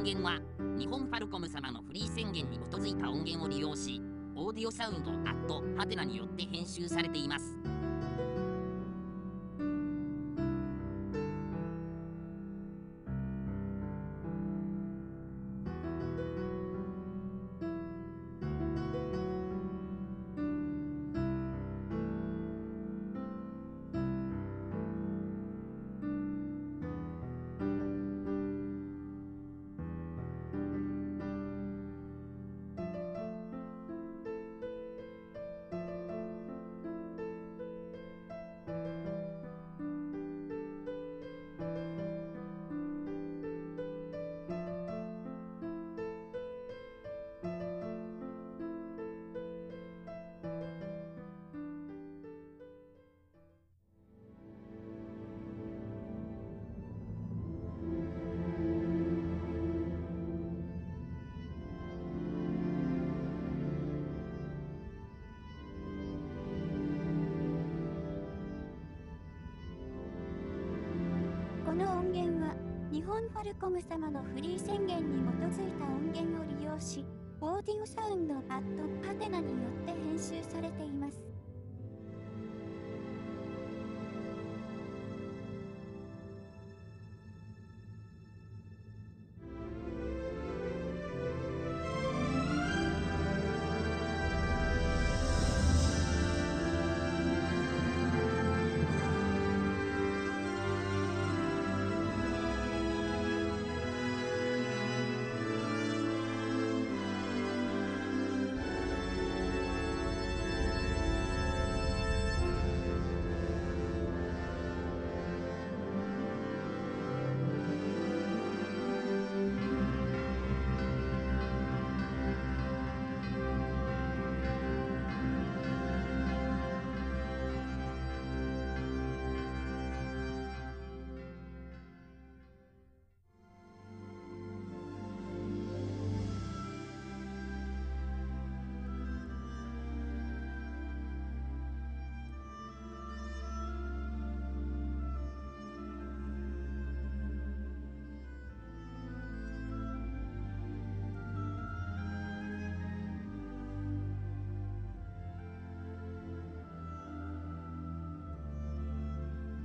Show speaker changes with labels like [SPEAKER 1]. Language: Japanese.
[SPEAKER 1] 音源は日本ファルコム様のフリー宣言に基づいた音源を利用しオーディオサウンドアットハテナによって編集されています。
[SPEAKER 2] 日本ファルコム様のフリー宣言に基づいた音源を利用し、オーディオサウンドアットハテナによって編集されています。